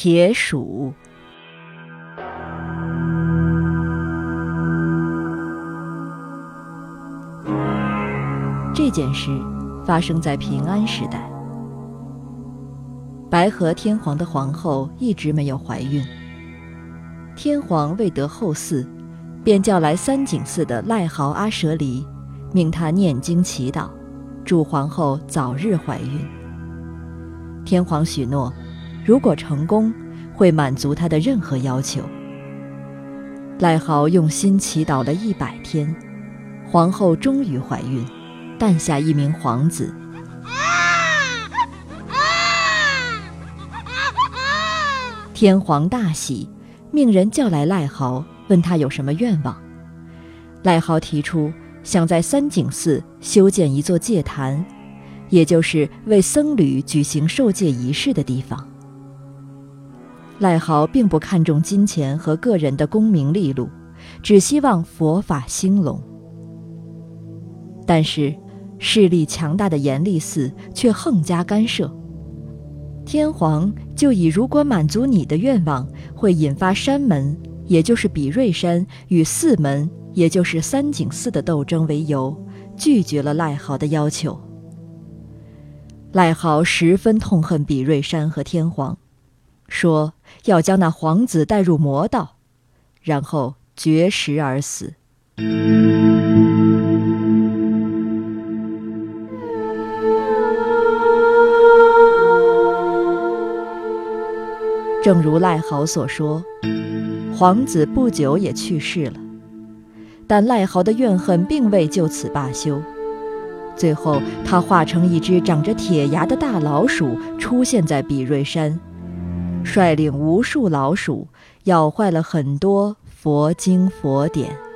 铁鼠。这件事发生在平安时代。白河天皇的皇后一直没有怀孕，天皇未得后嗣，便叫来三井寺的赖豪阿舍离，命他念经祈祷，祝皇后早日怀孕。天皇许诺，如果成功，会满足他的任何要求。赖豪用心祈祷了一百天，皇后终于怀孕，诞下一名皇子。天皇大喜，命人叫来赖豪，问他有什么愿望。赖豪提出想在三井寺修建一座戒坛，也就是为僧侣举行受戒仪式的地方。赖豪并不看重金钱和个人的功名利禄，只希望佛法兴隆。但是，势力强大的严立寺却横加干涉。天皇就以如果满足你的愿望会引发山门，也就是比瑞山与寺门，也就是三井寺的斗争为由，拒绝了赖豪的要求。赖豪十分痛恨比瑞山和天皇，说要将那皇子带入魔道，然后绝食而死。正如赖豪所说，皇子不久也去世了，但赖豪的怨恨并未就此罢休。最后，他化成一只长着铁牙的大老鼠，出现在比瑞山，率领无数老鼠，咬坏了很多佛经佛典。